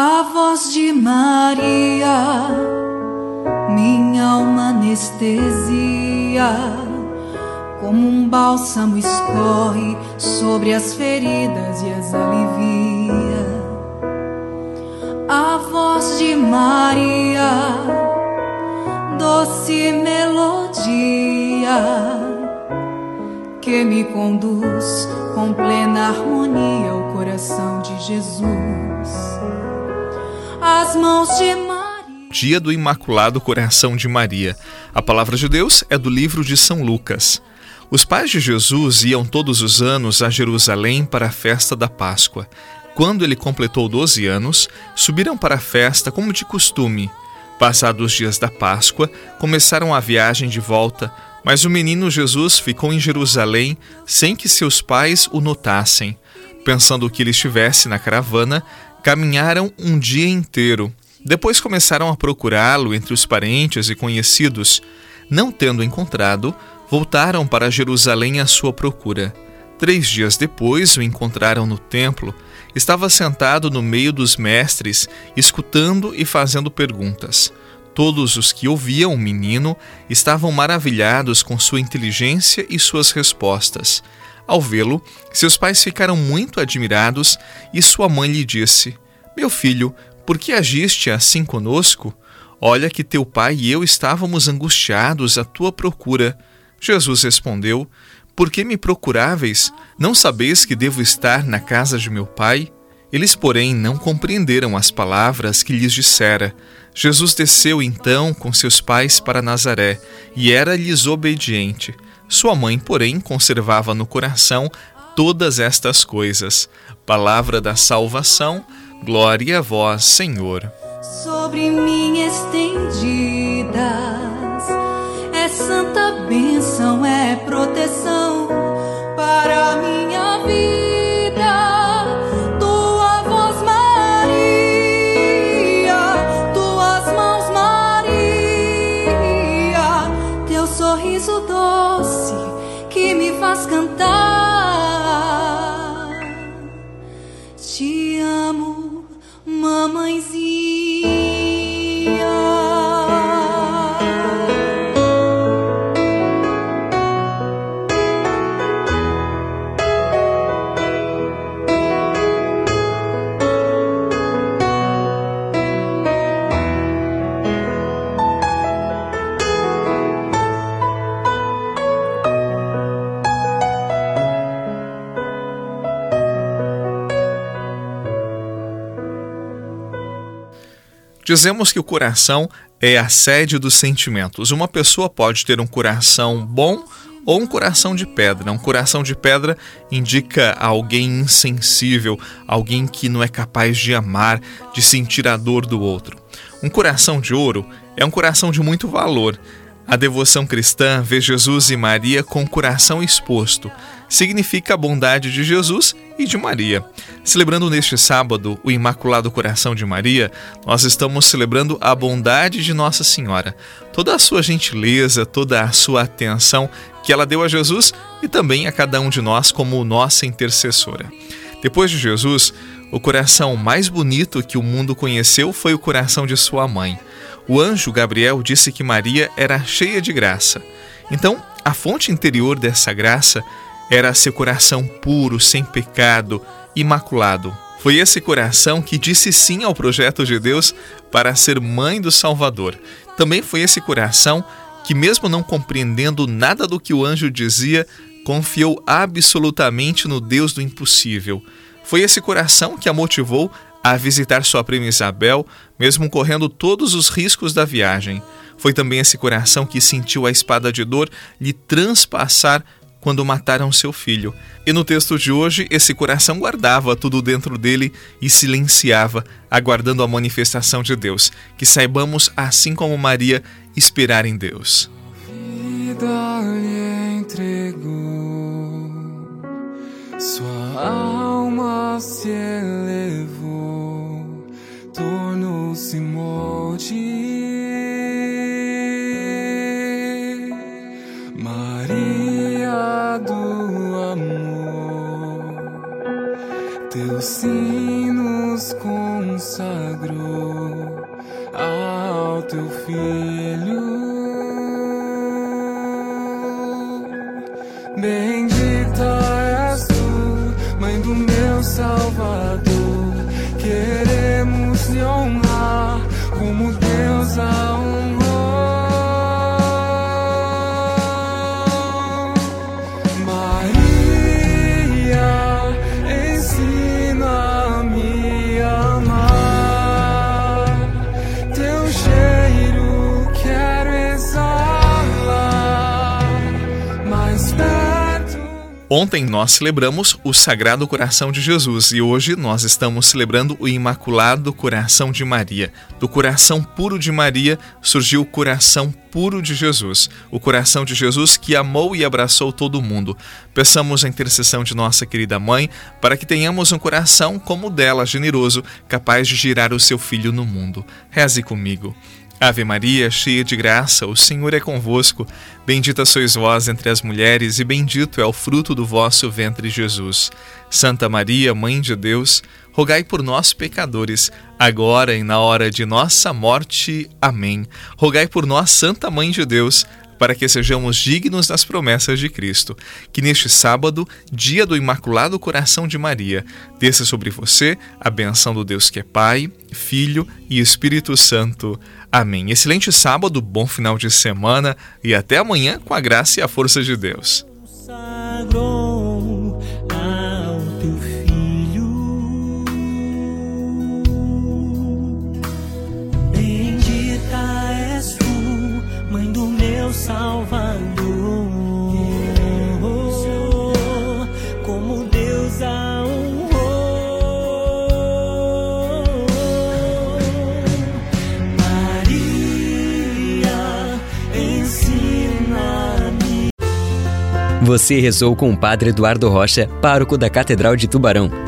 A voz de Maria, minha alma anestesia, como um bálsamo escorre sobre as feridas e as alivia. A voz de Maria, doce melodia, que me conduz com plena harmonia ao coração de Jesus mãos de Maria. Dia do Imaculado Coração de Maria. A palavra de Deus é do livro de São Lucas. Os pais de Jesus iam todos os anos a Jerusalém para a festa da Páscoa. Quando ele completou 12 anos, subiram para a festa como de costume. Passados os dias da Páscoa, começaram a viagem de volta, mas o menino Jesus ficou em Jerusalém sem que seus pais o notassem. Pensando que ele estivesse na caravana, Caminharam um dia inteiro. Depois começaram a procurá-lo entre os parentes e conhecidos. Não tendo encontrado, voltaram para Jerusalém à sua procura. Três dias depois o encontraram no templo. Estava sentado no meio dos mestres, escutando e fazendo perguntas. Todos os que ouviam o menino estavam maravilhados com sua inteligência e suas respostas. Ao vê-lo, seus pais ficaram muito admirados e sua mãe lhe disse: Meu filho, por que agiste assim conosco? Olha que teu pai e eu estávamos angustiados à tua procura. Jesus respondeu: Por que me procuráveis? Não sabeis que devo estar na casa de meu pai? Eles, porém, não compreenderam as palavras que lhes dissera. Jesus desceu então com seus pais para Nazaré e era-lhes obediente. Sua mãe, porém, conservava no coração todas estas coisas. Palavra da salvação, glória a vós, Senhor. Sobre mim estendidas, é santa bênção, sorriso doce que me faz cantar. Te amo, mamãezinha. Dizemos que o coração é a sede dos sentimentos. Uma pessoa pode ter um coração bom ou um coração de pedra. Um coração de pedra indica alguém insensível, alguém que não é capaz de amar, de sentir a dor do outro. Um coração de ouro é um coração de muito valor. A devoção cristã vê Jesus e Maria com o coração exposto. Significa a bondade de Jesus e de Maria. Celebrando neste sábado o Imaculado Coração de Maria, nós estamos celebrando a bondade de Nossa Senhora. Toda a sua gentileza, toda a sua atenção que ela deu a Jesus e também a cada um de nós como nossa intercessora. Depois de Jesus, o coração mais bonito que o mundo conheceu foi o coração de sua mãe. O anjo Gabriel disse que Maria era cheia de graça. Então, a fonte interior dessa graça era seu coração puro, sem pecado, imaculado. Foi esse coração que disse sim ao projeto de Deus para ser mãe do Salvador. Também foi esse coração que, mesmo não compreendendo nada do que o anjo dizia, confiou absolutamente no Deus do impossível. Foi esse coração que a motivou a visitar sua prima Isabel, mesmo correndo todos os riscos da viagem. Foi também esse coração que sentiu a espada de dor lhe transpassar quando mataram seu filho. E no texto de hoje, esse coração guardava tudo dentro dele e silenciava, aguardando a manifestação de Deus. Que saibamos, assim como Maria, esperar em Deus. Vida lhe entregou, sua alma se elevou tornou-se molde. Maria do amor, teus sinos consagrou ao teu filho. Ontem nós celebramos o Sagrado Coração de Jesus e hoje nós estamos celebrando o Imaculado Coração de Maria. Do coração puro de Maria surgiu o coração puro de Jesus, o coração de Jesus que amou e abraçou todo mundo. Peçamos a intercessão de nossa querida mãe para que tenhamos um coração como o dela, generoso, capaz de girar o seu filho no mundo. Reze comigo. Ave Maria, cheia de graça, o Senhor é convosco. Bendita sois vós entre as mulheres, e bendito é o fruto do vosso ventre, Jesus. Santa Maria, Mãe de Deus, rogai por nós, pecadores, agora e na hora de nossa morte. Amém. Rogai por nós, Santa Mãe de Deus, para que sejamos dignos das promessas de Cristo. Que neste sábado, dia do Imaculado Coração de Maria, desça sobre você a benção do Deus que é Pai, Filho e Espírito Santo. Amém. Excelente sábado, bom final de semana e até amanhã com a graça e a força de Deus. Salvador. Como Deus a honrou. Maria, ensina-me. Você rezou com o Padre Eduardo Rocha, pároco da Catedral de Tubarão.